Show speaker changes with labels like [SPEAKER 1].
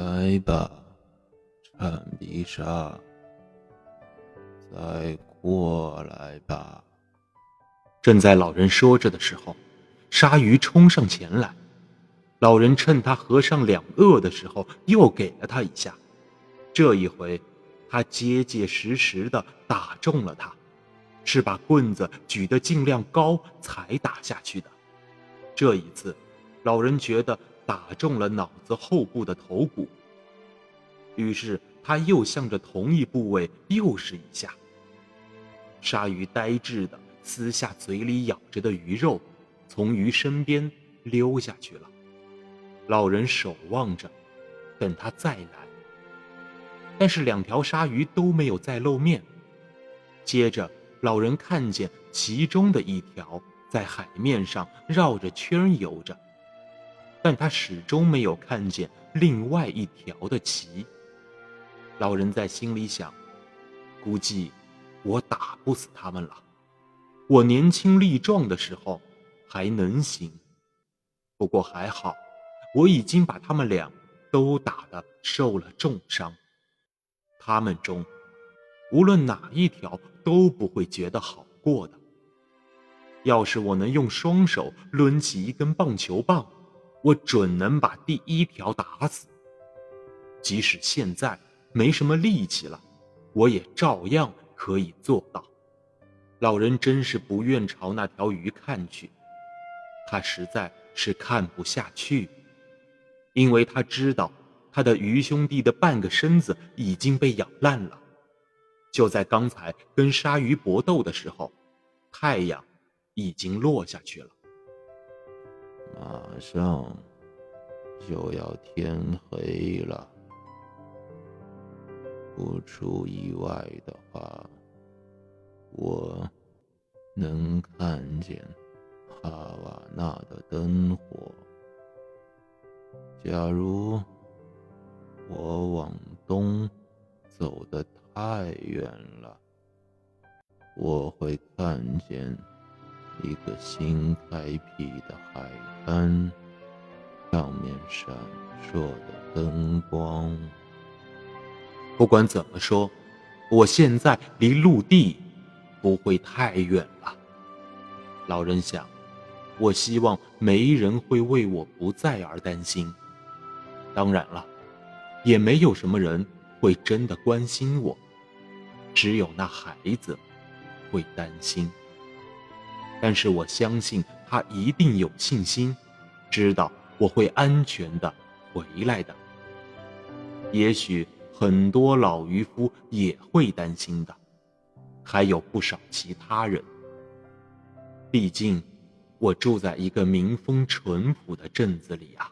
[SPEAKER 1] 来吧，铲鼻沙，再过来吧。
[SPEAKER 2] 正在老人说着的时候，鲨鱼冲上前来。老人趁他合上两颚的时候，又给了他一下。这一回，他结结实实的打中了他，是把棍子举得尽量高才打下去的。这一次，老人觉得打中了脑子后部的头骨，于是他又向着同一部位又是一下。鲨鱼呆滞的撕下嘴里咬着的鱼肉，从鱼身边溜下去了。老人守望着，等他再来。但是两条鲨鱼都没有再露面。接着，老人看见其中的一条在海面上绕着圈游着，但他始终没有看见另外一条的鳍。老人在心里想：估计我打不死他们了。我年轻力壮的时候还能行，不过还好。我已经把他们俩都打得受了重伤，他们中无论哪一条都不会觉得好过的。要是我能用双手抡起一根棒球棒，我准能把第一条打死。即使现在没什么力气了，我也照样可以做到。老人真是不愿朝那条鱼看去，他实在是看不下去。因为他知道，他的鱼兄弟的半个身子已经被咬烂了。就在刚才跟鲨鱼搏斗的时候，太阳已经落下去了。
[SPEAKER 1] 马上就要天黑了，不出意外的话，我能看见哈瓦那的灯火。假如我往东走得太远了，我会看见一个新开辟的海滩，上面闪烁的灯光。
[SPEAKER 2] 不管怎么说，我现在离陆地不会太远了。老人想，我希望没人会为我不在而担心。当然了，也没有什么人会真的关心我，只有那孩子会担心。但是我相信他一定有信心，知道我会安全的回来的。也许很多老渔夫也会担心的，还有不少其他人。毕竟，我住在一个民风淳朴的镇子里啊。